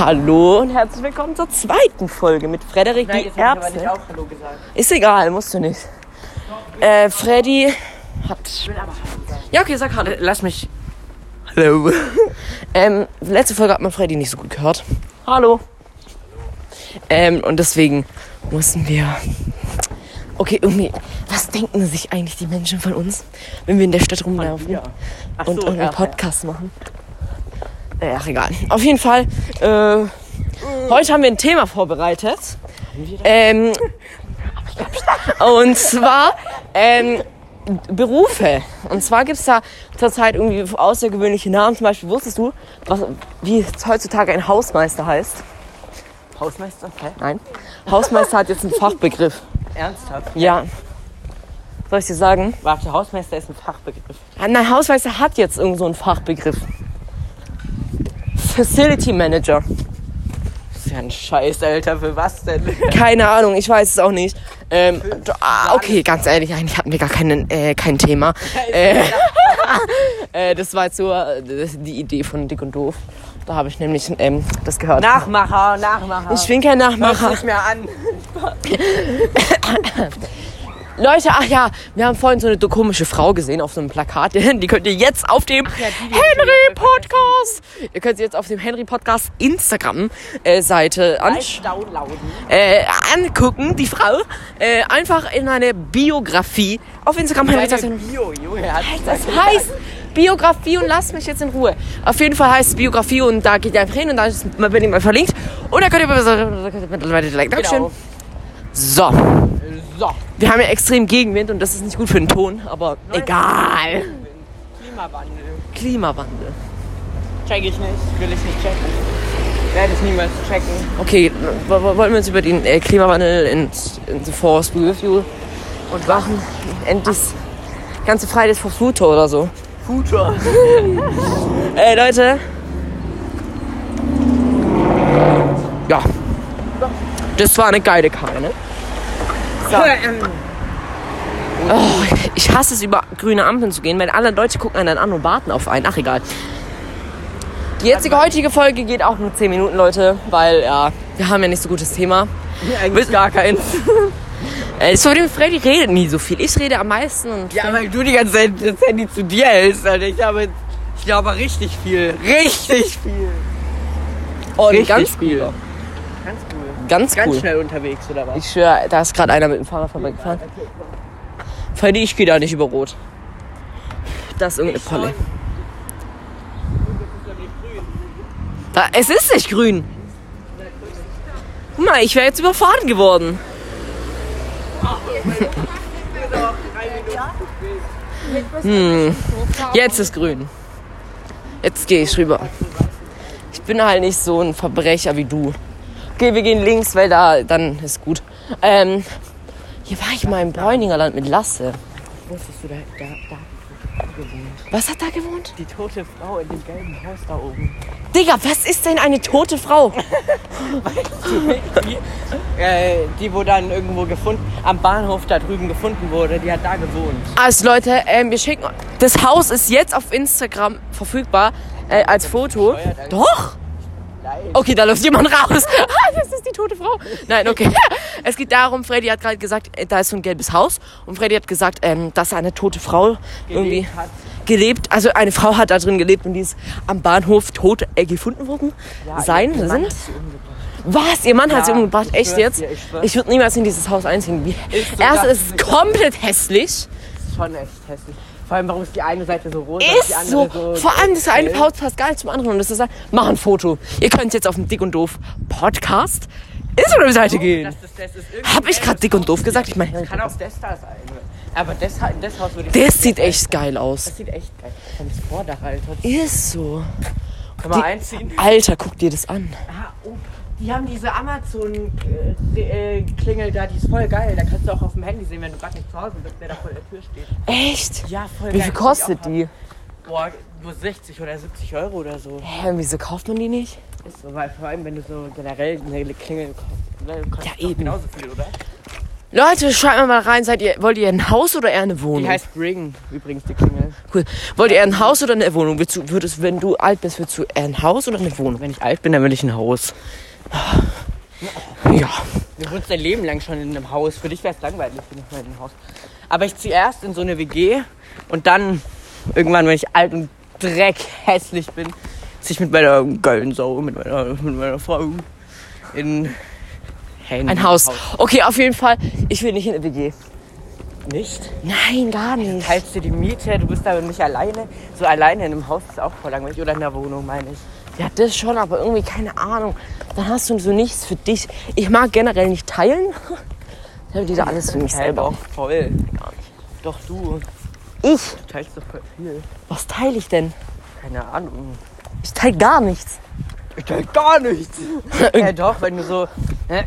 Hallo und herzlich willkommen zur zweiten Folge mit Frederik Nein, die jetzt hab ich aber Erbse. nicht auch Hallo gesagt. Ist egal, musst du nicht. Äh, Freddy hat. Ich will aber Hallo sagen. Ja, okay, sag Hallo. Lass mich. Hallo. ähm, letzte Folge hat man Freddy nicht so gut gehört. Hallo. Ähm, und deswegen mussten wir. Okay, irgendwie. Was denken sich eigentlich die Menschen von uns, wenn wir in der Stadt rumlaufen. Ach und so, einen ja, Podcast machen? Äh, Ach, egal. Auf jeden Fall. Äh, heute haben wir ein Thema vorbereitet. Ähm, und zwar ähm, Berufe. Und zwar gibt es da zurzeit irgendwie außergewöhnliche Namen. Zum Beispiel wusstest du, was, wie heutzutage ein Hausmeister heißt? Hausmeister? Hä? Nein. Hausmeister hat jetzt einen Fachbegriff. Ernsthaft? Ja. Soll ich dir sagen? Warte, Hausmeister ist ein Fachbegriff. Nein, Hausmeister hat jetzt irgend so einen Fachbegriff. Facility Manager. Das ist ja ein Scheiß, Alter. Für was denn? Keine Ahnung, ich weiß es auch nicht. Ähm, ah, okay, ganz ehrlich, eigentlich hatten wir gar keinen, äh, kein Thema. Äh, äh, das war jetzt so die Idee von Dick und Doof. Da habe ich nämlich ähm, das gehört. Nachmacher, Nachmacher. Ich bin kein Nachmacher. nicht mehr an. Leute, ach ja, wir haben vorhin so eine komische Frau gesehen auf so einem Plakat. Die könnt ihr jetzt auf dem ja, Henry Podcast. Ihr könnt sie jetzt auf dem Henry Podcast Instagram äh, Seite äh, angucken, die Frau, äh, einfach in meine Biografie auf Instagram. Henry. Bio, Junge. Das heißt Biografie und lasst mich jetzt in Ruhe. Auf jeden Fall heißt es Biografie und da geht ihr einfach hin und da bin ich mal verlinkt. Und da könnt ihr mittlerweile direkt Dankeschön. So, So. wir haben ja extrem Gegenwind und das ist nicht gut für den Ton, aber egal. Klimawandel. Klimawandel. Check ich nicht. Will ich nicht checken. Werde ich niemals checken. Okay, wollen wir uns über den äh, Klimawandel in, in The Force Review und machen endlich ganze Fridays for Future oder so. Futur. Ey Leute. Ja. Das war eine geile Karre, ne? Oh, ich hasse es, über grüne Ampeln zu gehen, weil alle Leute gucken einen dann an und warten auf einen. Ach, egal. Die jetzige heutige Folge geht auch nur 10 Minuten, Leute, weil, ja, wir haben ja nicht so gutes Thema. Eigentlich gar keins. So, dem Freddy redet nie so viel. Ich rede am meisten und Ja, weil du die ganze Zeit das Handy zu dir hältst, Alter. Ich habe, ich glaube, richtig viel. Richtig viel. oh, richtig ganz viel. Ganz cool. Ganz Ganz cool. schnell unterwegs, oder was? Ich schwöre, da ist gerade einer mit dem Fahrrad vorbeigefahren. Freddy, ich gehe da nicht über Rot. Das ist irgendeine Polle. Da, es ist nicht grün. Guck mal, ich wäre jetzt überfahren geworden. hm. Jetzt ist grün. Jetzt gehe ich rüber. Ich bin halt nicht so ein Verbrecher wie du. Okay, wir gehen links, weil da dann ist gut. Ähm, hier war ich mal im Bräuninger Land mit Lasse. Wusstest du, da, da, da gewohnt. Was hat da gewohnt? Die tote Frau in dem gelben Haus da oben. Digga, was ist denn eine tote Frau? Die, äh, die, wo dann irgendwo gefunden, am Bahnhof da drüben gefunden wurde, die hat da gewohnt. Also Leute, ähm, wir schicken. Das Haus ist jetzt auf Instagram verfügbar äh, als Foto. Doch. Nein. Okay, da läuft jemand raus. Ah, das ist die tote Frau. Nein, okay. Es geht darum, Freddy hat gerade gesagt, äh, da ist so ein gelbes Haus. Und Freddy hat gesagt, ähm, dass eine tote Frau irgendwie Gelebt hat. gelebt, also eine Frau hat da drin gelebt und die ist am Bahnhof tot äh, gefunden worden. sein, ihr Mann sind. hat sie. Was? Ihr Mann hat sie Ja, umgebracht? Echt jetzt? dir, ich. Ich würde niemals in dieses Haus einziehen. Wie? Ist Erst ist es komplett hässlich. Schon echt hässlich. Vor allem, warum ist die eine Seite so die Ist so. so... Vor allem das eine? Paus passt gar nicht zum anderen. Und das ist mach ein Foto. Ihr könnt jetzt auf den Dick und Doof Podcast Instagram-Seite gehen. Das, das, das Hab ich gerade Dick und Doof gesagt? Ich meine, Kann auch das da sein. Aber das, das Haus würde ich... das sieht echt geil aus. Das sieht echt geil. Und das Vordach, Alter. Ist so. Kann man einziehen? Alter, guck dir das an. Ah, oh. Die haben diese Amazon-Klingel da, die ist voll geil. Da kannst du auch auf dem Handy sehen, wenn du gerade nicht zu Hause bist, wer da vor der Tür steht. Echt? Ja, voll Wie geil. viel kostet die? Boah, nur 60 oder 70 Euro oder so. Hä, wieso kauft man die nicht? Ist so, weil vor allem, wenn du so generell eine Klingel kaufst, ne, kostet Ja, eben. genauso viel, oder? Leute, schreibt mir mal rein, seid ihr, wollt ihr ein Haus oder eher eine Wohnung? Die heißt Ring, übrigens, die Klingel. cool. Wollt ihr eher ein Haus oder eine Wohnung? Würdest würdest, wenn du alt bist, würdest du eher ein Haus oder eine Wohnung? Wenn ich alt bin, dann will ich ein Haus. Ja. Du wohnst dein Leben lang schon in einem Haus. Für dich wäre es langweilig, wenn ich mal in einem Haus. Aber ich ziehe erst in so eine WG und dann irgendwann, wenn ich alt und dreck hässlich bin, ziehe ich mit meiner geilen Sau, mit meiner, mit meiner Frau in hey, in Ein Haus. Okay, auf jeden Fall. Ich will nicht in eine WG. Nicht? Nein, gar nicht. Teilst dir die Miete, du bist aber nicht alleine. So alleine in einem Haus ist auch voll langweilig. Oder in der Wohnung, meine ich. Ja, das schon, aber irgendwie keine Ahnung. Dann hast du so nichts für dich. Ich mag generell nicht teilen. Ich habe diese alles für mich selber. doch voll. Doch du. Ich? Du teilst doch voll viel. Was teile ich denn? Keine Ahnung. Ich teile gar nichts. Ich teile gar nichts. ja doch, wenn du so. Hä,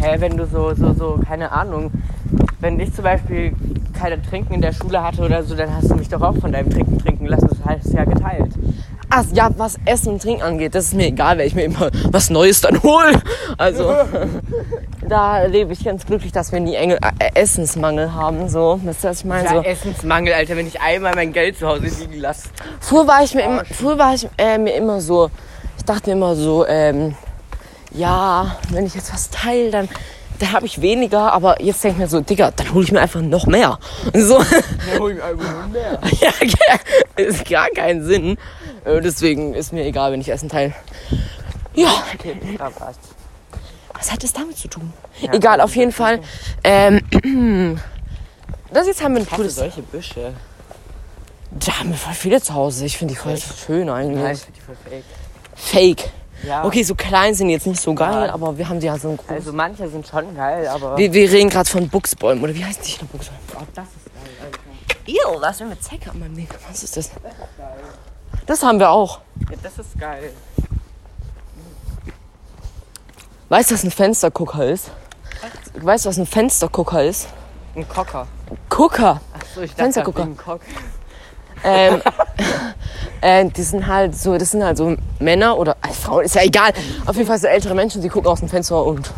hä, wenn du so, so, so, keine Ahnung. Wenn ich zum Beispiel keine Trinken in der Schule hatte oder so, dann hast du mich doch auch von deinem Trinken trinken lassen. Das heißt ja geteilt. Ach ja, was Essen und Trinken angeht, das ist mir egal, weil ich mir immer was Neues dann hole. Also, da lebe ich ganz glücklich, dass wir nie Engel, äh, Essensmangel haben. So, wisst ihr, was ich meine? Ja, So. Essensmangel, Alter, wenn ich einmal mein Geld zu Hause liegen lasse. Früher war ich mir immer, früher war ich äh, mir immer so, ich dachte mir immer so, ähm, ja, wenn ich jetzt was teile, dann, dann habe ich weniger, aber jetzt denke ich mir so, Digga, dann hole ich mir einfach noch mehr. So, Dann hol ich einfach nur mehr. ja, ist gar keinen Sinn. Äh, deswegen ist mir egal, wenn ich Essen teile. Ja, Ja, was? hat das damit zu tun? egal, auf jeden Fall. Ähm, das jetzt haben wir ein du cooles. solche Büsche? Da haben wir voll viele zu Hause. Ich finde die voll schön eigentlich. Nein, ich find die voll fake. Fake. Ja. Okay, so klein sind jetzt nicht so geil, Ja. aber wir haben die ja so ein groß. Also manche sind schon geil, aber. wir, wir reden gerade von Buchsbäumen, oder wie heißt die denn Buchsbäume? Oh, das ist geil, Alter. Ew, was ist denn mit Zecke an meinem Ding? Was ist das? Das haben wir auch. Ja, das ist geil. Weißt du, was ein Fenstergucker ist? Weißt du, was ein Fenstergucker ist? Ein Cocker. Gucker. Achso, ich dachte, Fenstergucker. ein Cock. Ähm, äh, die sind halt so, das sind halt so Männer oder äh, Frauen, ist ja egal. Auf jeden Fall so ältere Menschen, die gucken aus dem Fenster und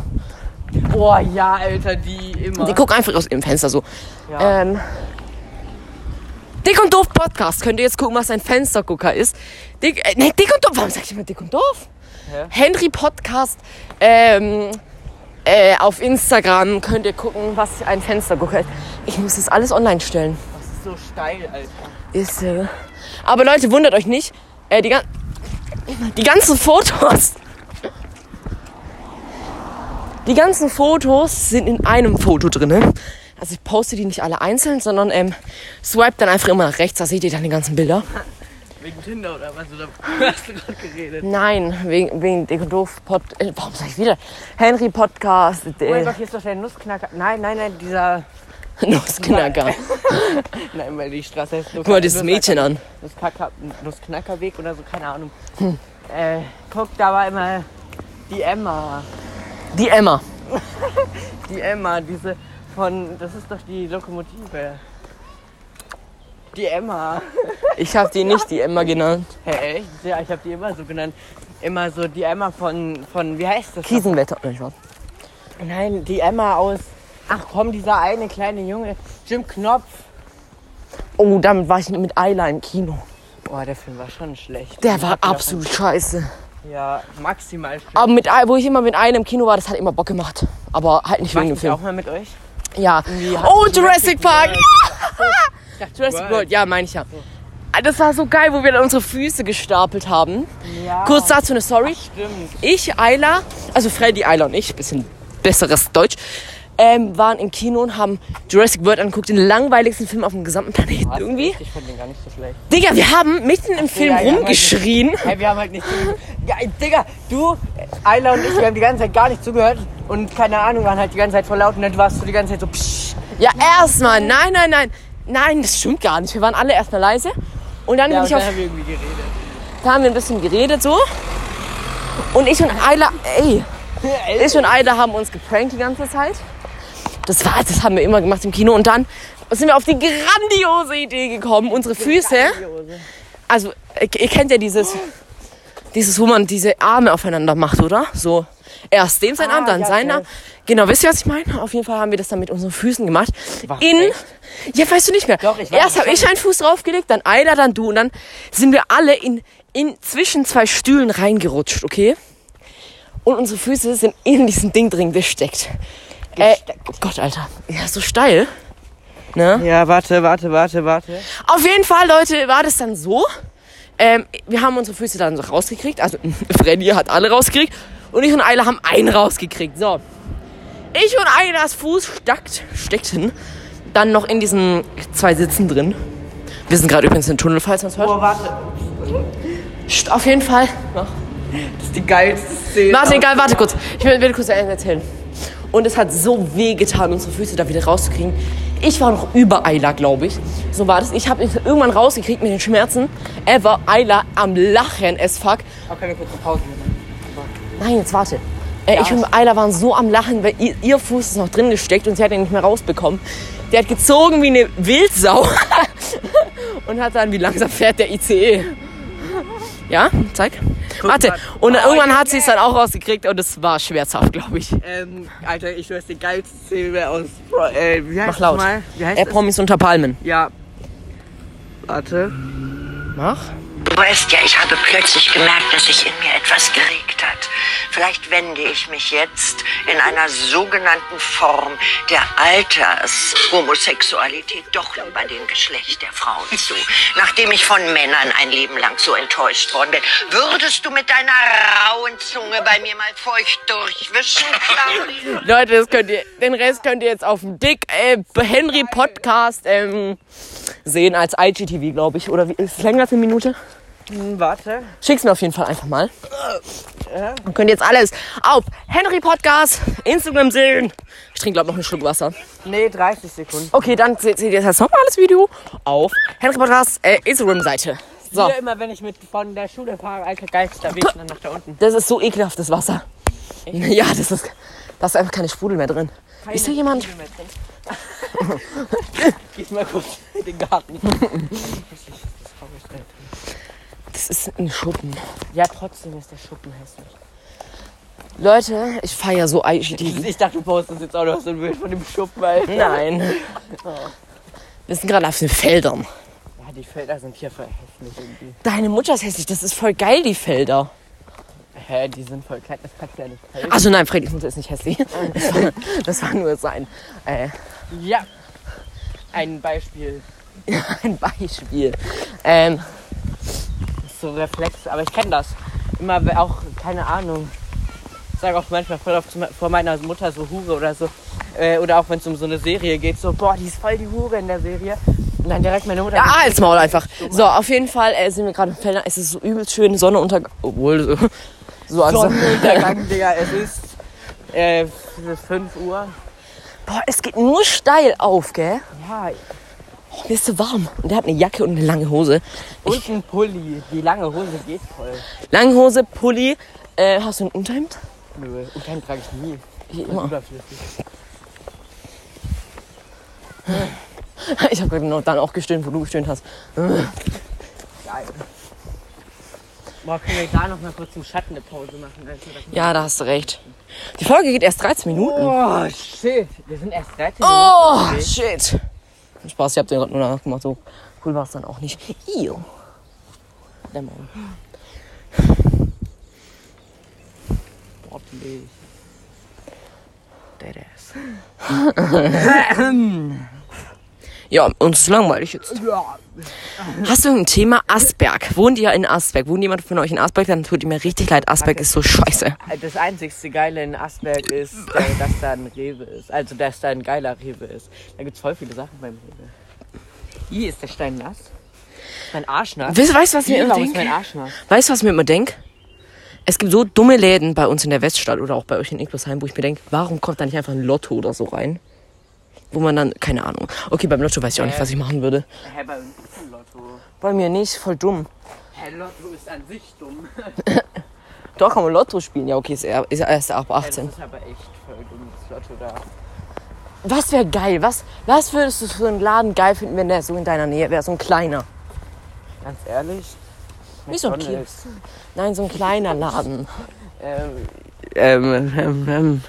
Oh ja, Alter, die immer. die gucken einfach aus ihrem Fenster so. ja. Ähm, Dick und Doof Podcast. Könnt ihr jetzt gucken, was ein Fenstergucker ist? Dick, äh, nee, Dick und Doof. Warum sag ich immer Dick und Doof? Hä? Henry Podcast. Ähm, äh, auf Instagram könnt ihr gucken, was ein Fenstergucker ist. Ich muss das alles online stellen. das ist so steil, Alter. Ist, äh, aber Leute, wundert euch nicht. Äh, die, gan die ganzen Fotos. Die ganzen Fotos sind in einem Foto drin. Also ich poste die nicht alle einzeln, sondern ähm, swipe dann einfach immer nach rechts, da seht ihr dann die ganzen Bilder. Wegen Tinder oder was? Oder hast du gerade geredet? Nein, wegen, wegen Dick und Doof Pod, äh, warum sag ich wieder? Henry Podcast, Oh mein äh, Gott, hier ist doch der Nussknacker. Nein, nein, nein, dieser. Nussknacker. Nein, weil die Straße heißt Guck mal dieses Mädchen an. Nussknacker, Nussknackerweg oder so, keine Ahnung. Äh, guck, da war immer die Emma. Die Emma. Die Emma, diese von. Das ist doch die Lokomotive. Die Emma. Ich habe die nicht die Emma genannt. Hä, echt? Ja, ich habe die immer so genannt. Immer so die Emma von. von wie heißt das? Kiesenwetter. Nein. Nein, die Emma aus. Ach komm, dieser eine kleine Junge. Jim Knopf. Oh, damit war ich mit Ayla im Kino. Boah, der Film war schon schlecht. Der Ich war absolut scheiße. Ja, maximal schlecht. Aber mit, wo ich immer mit einem im Kino war, das hat immer Bock gemacht. Aber halt nicht Mach wegen dem ich Film. auch mal mit euch? Ja. Oh, Jurassic Jurassic Park. Dachte, Jurassic World, ja, meine ich ja. Das war so geil, wo wir dann unsere Füße gestapelt haben. Ja, Kurz dazu eine Story. stimmt. Ich, Ayla, also Freddy, Ayla und ich, bisschen besseres Deutsch, ähm, waren im Kino und haben Jurassic World angeguckt, den langweiligsten Film auf dem gesamten Planeten Was? irgendwie. Ich fand den gar nicht so schlecht. Digga, wir haben mitten im Film ja, ja, rumgeschrien. Hey, wir haben halt nicht zugehört. Ja, Digga, du, Ayla und ich, wir haben die ganze Zeit gar nicht zugehört. Und keine Ahnung, waren halt die ganze Zeit voll laut. Und dann warst du die ganze Zeit so psch. Ja, erstmal. Nein, nein, nein. Nein, das stimmt gar nicht. Wir waren alle erstmal leise. Und dann Ja, bin ich dann auf haben wir irgendwie geredet. Da haben wir ein bisschen geredet so. Und ich und Ayla, ey, ich und Ayla haben uns geprankt die ganze Zeit. Das war, das haben wir immer gemacht im Kino. Und dann sind wir auf die grandiose Idee gekommen, unsere Füße, also ihr ihr kennt ja dieses, Dieses, wo man diese Arme aufeinander macht, oder? So. Erst dem sein Ah, Arm, dann ja, seiner. ja. Genau, wisst ihr, was ich meine? Auf jeden Fall haben wir das dann mit unseren Füßen gemacht. Was, In. echt? Ja, weißt du nicht mehr. Doch, ich Erst habe ich einen Fuß draufgelegt, dann Ayla, dann du. Und dann sind wir alle in, in zwischen zwei Stühlen reingerutscht, okay? Und unsere Füße sind in diesem Ding drin gesteckt. Äh, oh Gott, Alter. Ja, so steil. Ne? Ja, warte, warte, warte, warte. Auf jeden Fall, Leute, war das dann so. Ähm, wir haben unsere Füße dann so rausgekriegt. Also Freddy hat alle rausgekriegt. Und ich und Ayla haben einen rausgekriegt. So. Ich und Aylas Fuß stackt, steckten dann noch in diesen zwei Sitzen drin. Wir sind gerade übrigens im Tunnel, falls man es hört. Oh, warte. Psst, Auf jeden Fall. Das ist die geilste Szene. Warte, egal, warte kurz. Ich will, will kurz erzählen. Und es hat so weh getan, unsere Füße da wieder rauszukriegen. Ich war noch über Ayla, glaube ich. So war das. Ich habe ihn irgendwann rausgekriegt mit den Schmerzen. Er war Ayla am Lachen, es fuck. Okay, wir kurz eine Pause machen. Nein, jetzt warte. Äh, Ich und Ayla waren so am Lachen, weil ihr, ihr Fuß ist noch drin gesteckt und sie hat ihn nicht mehr rausbekommen. Der hat gezogen wie eine Wildsau und hat dann, wie langsam fährt der ICE. Ja, zeig. Warte. Und Oh, irgendwann hat sie es dann auch rausgekriegt und es war schmerzhaft, glaube ich. Ähm, Alter, ich weiß die geilste Szene aus. Äh, wie heißt Mach laut. Mal? Wie heißt Er das? Promis unter Palmen. Ja. Warte. Mach. Du weißt ja, ich habe plötzlich gemerkt, dass sich in mir etwas geregt hat. Vielleicht wende ich mich jetzt in einer sogenannten Form der Altershomosexualität doch lieber dem Geschlecht der Frauen zu. Nachdem ich von Männern ein Leben lang so enttäuscht worden bin, würdest du mit deiner rauen Zunge bei mir mal feucht durchwischen, Claudia? Leute, das könnt ihr, den Rest könnt ihr jetzt auf dem Dick äh, Henry Podcast ähm, sehen als IGTV, glaube ich. Oder wie, ist es länger als eine Minute? Hm, warte. Schick's mir auf jeden Fall einfach mal. Könnt ihr jetzt alles auf Henry Podcast, Instagram sehen. Ich trinke, glaube noch einen Schluck Wasser. Nee, 30 Sekunden. Okay, dann seht ihr das normales Video auf Henry Podcast äh, Instagram-Seite. So, Hier immer, wenn ich mit von der Schule fahre, alter geilster Weg dann nach da unten. das ist so ekelhaft, das Wasser. Ja, das ist, da ist einfach keine Sprudel mehr drin. Ist hier jemand? Geh mal kurz in den Garten. Das ist ein Schuppen. Ja, trotzdem ist der Schuppen hässlich. Leute, ich feiere so IGTV. Ich dachte, du postest jetzt auch noch so ein Bild von dem Schuppen, Alter. Nein. Wir sind gerade auf den Feldern. Ja, die Felder sind hier voll hässlich irgendwie. Deine Mutter ist hässlich, das ist voll geil, die Felder. Hä, die sind voll klein, das kannst du ja nicht helfen. Also nein, Freddys Mutter ist nicht hässlich. Das war, das war nur sein äh, Ja. Ein Beispiel. ein Beispiel. Ähm, So Reflex, aber ich kenne das. Immer auch, keine Ahnung. Ich sage auch manchmal voll oft vor meiner Mutter so Hure oder so. Äh, oder auch wenn es um so eine Serie geht, so, boah, die ist voll die Hure in der Serie. Und dann direkt meine Mutter. ja, als Maul einfach. So, auf jeden Fall äh, sind wir gerade im Feldern. Es ist so übelst schön, Sonnenuntergang. Obwohl, so, so also, Sonnenuntergang, Digga, es ist, äh, es ist 5 Uhr. Boah, es geht nur steil auf, gell? Ja, Oh, mir ist so warm. Und der hat eine Jacke und eine lange Hose. und ein Pulli. Die lange Hose geht voll. Lange Hose, Pulli. Äh, hast du ein Unterhemd? Nö, keinen trage ich nie. Immer. überflüssig. Ich habe gerade dann auch gestöhnt, wo du gestöhnt hast. Geil. Boah, können wir da noch mal kurz im Schatten eine Pause machen? Das- Ja, da hast du recht. Die Folge geht erst 13 Minuten. Oh, shit. Wir sind erst 13 Oh, Minuten unterwegs. shit. Spaß, ich hab den gerade nur nachgemacht. So cool war es dann auch nicht. Io. Der Maul. Sportlich. Deadass. Ja, uns ist langweilig jetzt. Hast du ein Thema Asberg? Wohnt ihr in Asberg? Wohnt jemand von euch in Asberg? Dann tut ihr mir richtig leid. Asberg ist so scheiße. Das einzigste Geile in Asberg ist, äh, dass da ein Rewe ist. Also, dass da ein geiler Rewe ist. Da gibt's voll viele Sachen beim Rewe. Hier ist der Stein nass. Mein Arsch nass. Weißt du, was ich mir immer denke? Weißt du, was ich mir immer denke? Es gibt so dumme Läden bei uns in der Weststadt oder auch bei euch in Inklusheim, wo ich mir denke, warum kommt da nicht einfach ein Lotto oder so rein? Wo man dann, keine Ahnung. Okay, beim Lotto weiß ich auch nicht, was ich machen würde. Hä, bei uns ist ein Lotto. Bei mir nicht, voll dumm. Hä, Lotto ist an sich dumm. Doch, kann man Lotto spielen. Ja, okay, ist, er- ist erst ab Das 18. ist aber echt voll dumm, das Lotto da. Was wäre geil? Was, was würdest du für einen Laden geil finden, wenn der so in deiner Nähe wäre? So ein kleiner. Ganz ehrlich, Wie so ein McDonald's. Nein, so ein kleiner Laden. Ähm, ähm, ähm, ähm.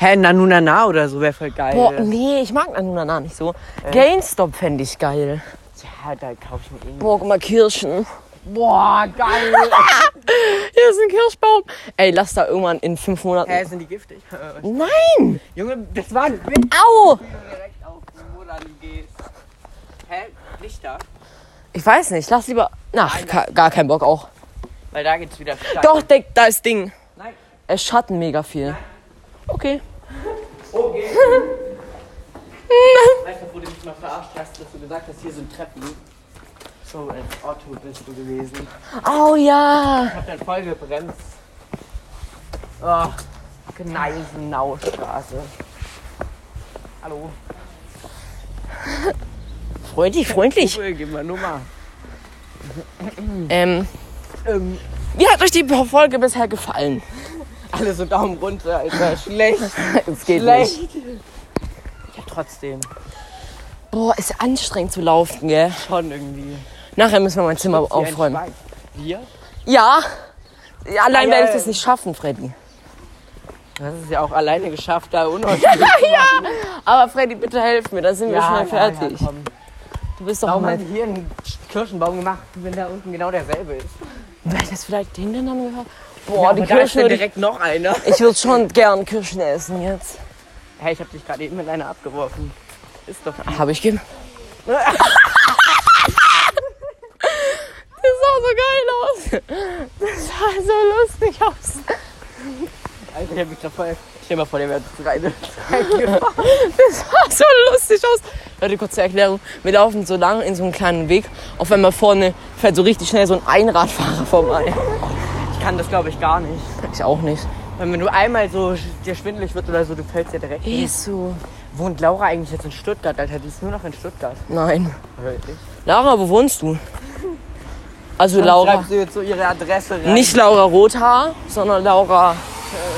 Hä, Nanunana oder so wäre voll geil. Boah, nee, ich mag Nanunana nicht so. GameStop fände ich geil. Ja, da kaufe ich mir eh. Boah, guck mal, Kirschen. Boah, geil. Hier ist ein Kirschbaum. Ey, lass da irgendwann in fünf Monaten. Hä, sind die giftig? Nein! Junge, das war ein Witz, Au! wie du direkt auf die Mutter gehst. Hä? Lichter? Ich weiß nicht, lass lieber. Ach, ka- gar keinen Bock auch. Weil da geht's wieder steil. Doch, da ist Ding. Nein. Es schatten mega viel. Okay. Okay. Weißt du, wo du mich mal verarscht hast, dass du gesagt hast, hier sind Treppen. So, als Otto bist du gewesen. Oh ja. Ich hab dann voll gebremst. Oh, Gneisenaustraße. Hallo. Freundlich, freundlich. Cool, gib mal Nummer. Ähm, Ähm, wie hat euch die Folge bisher gefallen? Alle so Daumen runter, Alter. Schlecht. Es geht Schlecht. Ich hab trotzdem Boah, ist anstrengend zu laufen, gell? schon irgendwie. Nachher müssen wir mein Zimmer ein aufräumen. Wir? Ja. ja allein Ah, ja, werde ich ja. das nicht schaffen, Freddy. Das ist ja auch alleine geschafft, da unordentlich. Aber Freddy, bitte helf mir, dann sind wir schnell fertig. Ja, komm. du bist doch Warum mal. haben hier einen Kirschenbaum gemacht, wenn da unten genau derselbe ist? Wer das vielleicht den denn haben Ja, Boah, die aber da ist Kirschen dann würde ich. direkt noch einer. Ich würde schon gern Kirschen essen jetzt. Hey, ich hab dich gerade eben mit einer abgeworfen. Ist doch. Habe ich gegeben. Das sah so geil aus. Das sah so lustig aus. Alter, ich hab mich da voll. Stell mal vor, der wäre rein. Das sah so lustig aus. Leute, kurze Erklärung. Wir laufen so lang in so einem kleinen Weg. Auf einmal vorne fährt so richtig schnell so ein Einradfahrer vorbei. Ich kann das, glaube ich, gar nicht. Ich auch nicht. Weil wenn du einmal so dir schwindelig wird oder so, du fällst ja direkt. hin. So. Wohnt Laura eigentlich jetzt in Stuttgart, Alter? Die ist nur noch in Stuttgart. Nein. Wirklich? Laura, wo wohnst du? Also Laura. Schreibst du jetzt so ihre Adresse rein? Nicht Laura Rothaar, sondern Laura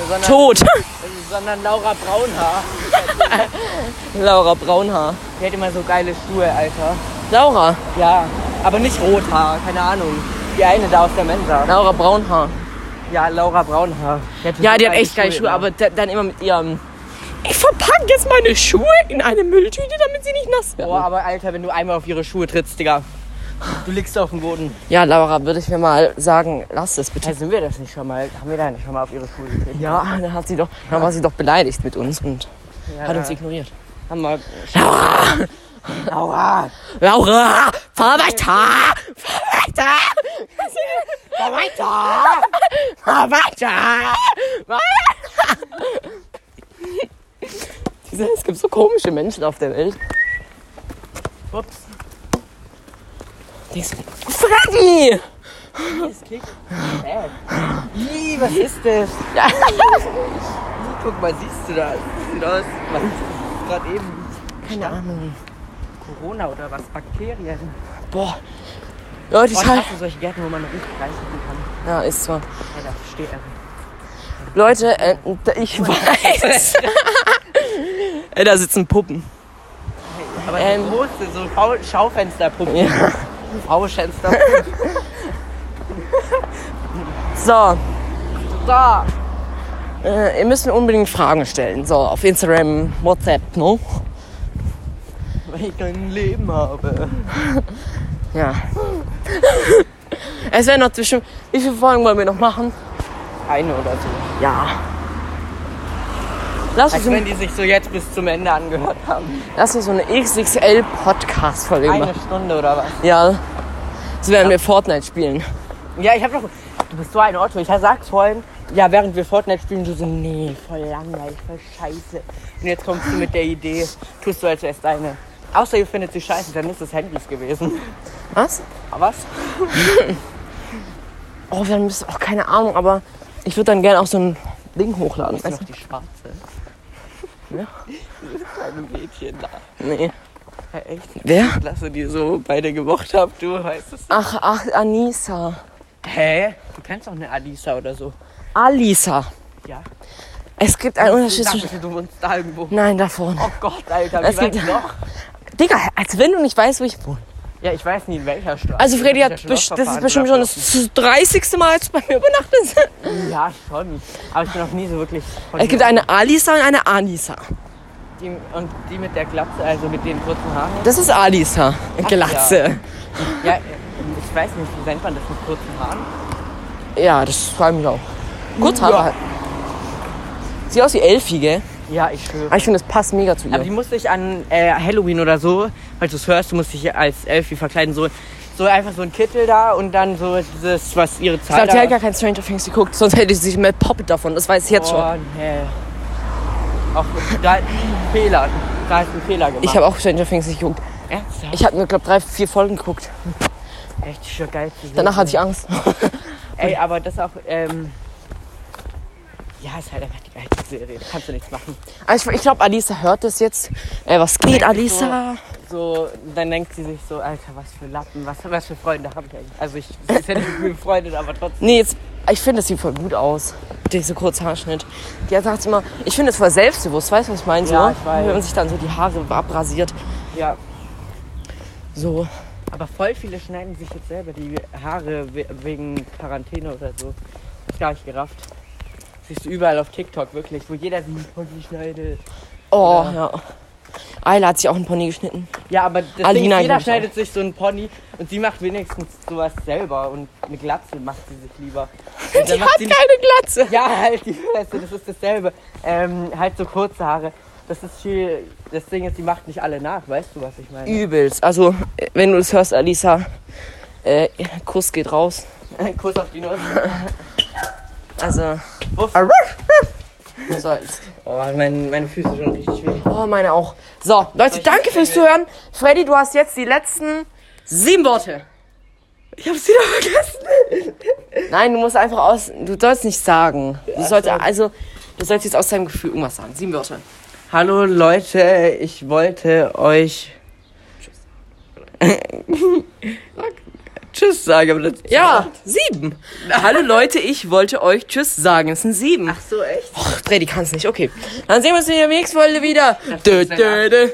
sondern, Tot. sondern Laura Braunhaar. Laura Braunhaar. Die hat immer so geile Schuhe, Alter. Laura. Ja, aber nicht Rothaar, keine Ahnung. Die eine da aus der Mensa. Laura Braunhaar. Ja, Laura Braunhaar. Ja, so die hat echt geile Schuhe, immer. aber da- dann immer mit ihrem. Ich verpacke jetzt meine Schuhe in eine Mülltüte, damit sie nicht nass werden. Boah, aber Alter, wenn du einmal auf ihre Schuhe trittst, Digga. Du liegst auf dem Boden. Ja, Laura, würde ich mir mal sagen, lass es bitte. Hey, sind wir das nicht schon mal? Haben wir da nicht schon mal auf ihre Schuhe getreten? Ja, dann hat sie doch, dann war sie doch beleidigt mit uns und Ja, hat uns ignoriert. haben wir. Laura! Laura! Laura! Fahr weiter! Fahr weiter! Fahr weiter! Fahr weiter! Diese- Es gibt so komische Menschen auf der Welt. Ups. Freddy! Ih, was ist das? Ja. Guck mal, siehst du das? Sieht aus. Was ist gerade eben? Keine Ahnung. Corona oder was? Bakterien. Boah. Leute, Oh, ich ich halt. hasse solche Gärten, wo man Ruf reingucken kann. Ja, ist so. Ja, da steht er. Leute, äh, ich weiß. Ey, da sitzen Puppen. Aber Ähm. so große, so Schau Schaufensterpuppen. Ja. Schaufenster. So, so. äh, ihr müsst mir unbedingt Fragen stellen. So, auf Instagram, WhatsApp, no? Weil ich kein Leben habe. Ja. Es wäre noch zwischen. Wie viele Folgen wollen wir noch machen? Eine oder so. Ja. Lass uns, Als wenn die sich so jetzt bis zum Ende angehört haben. lass uns so eine XXL-Podcast-Folge Eine machen. Stunde oder was? Ja. So werden wir Fortnite spielen. Ja, ich hab doch. Du bist so ein Otto. Ich sag's vorhin. Ja, während wir Fortnite spielen, du so, nee, voll langweilig, voll scheiße. Und jetzt kommst du mit der Idee, tust du als wär's deine. Außer ihr findet sie scheiße, dann ist es Handys gewesen. Was? Aber was? Oh, wir haben bis- auch keine Ahnung, aber ich würde dann gerne auch so ein Ding hochladen. Ist Weißt noch die schwarze. Ja. Dieses kleine Mädchen da. Nee. Ja, echt? Wer? Klasse, die so beide gemocht habt, du weißt es. Ach, ach, Anissa. Hä? Du kennst doch eine Alisa oder so. Alisa. Ja. Es gibt einen Unterschied zwischen. du. Nein, da vorne. Oh Gott, Alter, wie Es weit gibt- noch? Digga, als wenn du nicht weißt, wo ich wohne. Ja, ich weiß nie, in welcher Straße. Also Freddy hat, ja das ist bestimmt schon das 30. Mal, als du bei mir übernachtet. worden. Ja, schon. Aber ich bin noch nie so wirklich. Es gibt eine Alisa und eine Anisa. die, und die mit der Glatze, also mit den kurzen Haaren. Das ist Alisa. Glatze. Ja, äh, ich weiß nicht, wie nennt man das mit kurzen Haaren? Ja, das freut mich auch. Kurz Haare Ja. halt. Sieht aus wie Elfie, gell? Ja, ich schwöre. Aber ich finde, das passt mega zu ihr. Aber die musste ich an äh, Halloween oder so, falls du es hörst, du musst dich als Elfie verkleiden. So, so einfach so ein Kittel da und dann so dieses, was ihre ich Zeit glaube, die hat gar kein Stranger Things geguckt, sonst hätte sie sich mit Poppet davon. Das weiß ich jetzt schon. Oh, nee. Auch, da ist ein Fehler. Da ist ein Fehler gemacht. Ich habe auch Stranger Things nicht geguckt. Ernsthaft? Ich habe mir, glaube drei, vier Folgen geguckt. Echt schon geil. Danach hatte ich Angst. Ey, aber das auch, ähm... Ja, ist halt einfach die geilste Serie. Da kannst du nichts machen. Also ich, ich glaube, Alisa hört das jetzt. Äh, was geht, Alisa? So, dann denkt sie sich so, Alter, was für Lappen, was, was für Freunde habe ich eigentlich? Also ich, das ist ja nicht befreundet, aber trotzdem. Nee, jetzt, ich finde, das sieht voll gut aus. Diese kurze Haarschnitt. Die sagt immer, ich finde es voll selbstbewusst. Weißt du, was ich meine? So, Ja, ich weiß. Wenn man sich dann so die Haare abrasiert. Ja, So. aber voll viele schneiden sich jetzt selber die Haare we wegen Quarantäne oder so. Ich gar nicht gerafft. Siehst du überall auf TikTok wirklich, wo jeder sich einen Pony schneidet. Oh, Oder- ja. Ayla hat sich auch einen Pony geschnitten. Ja, aber das Ding Alina, ist, jeder schneidet sich so einen Pony und sie macht wenigstens sowas selber und eine Glatze macht sie sich lieber. Und Die macht hat sie keine Glatze. Ja, halt die Fresse, das ist dasselbe. Ähm, halt so kurze Haare. Das ist viel. Das Ding ist, die macht nicht alle nach, weißt du, was ich meine? Übelst. Also, wenn du das hörst, Alisa, äh, Kuss geht raus. Kuss auf die Nuss. Also, Wuff. so jetzt. Oh, mein, meine Füße schon richtig weh. Oh, meine auch. So, Leute, danke fürs Zuhören. Freddy, du hast jetzt die letzten sieben Worte. Ich hab's wieder vergessen. Nein, du musst einfach aus. Du sollst nicht sagen. Du sollst also. Du sollst jetzt aus deinem Gefühl irgendwas sagen. Sieben Wörter. Hallo Leute, ich wollte euch. Tschüss sagen, aber das. Ja, sieben. Hallo Leute, ich wollte euch Tschüss sagen. Es sind sieben. Ach so, echt? Ach, Freddy kann es nicht. Okay. Dann sehen wir uns in der nächsten Folge wieder. Dö, dö, dö.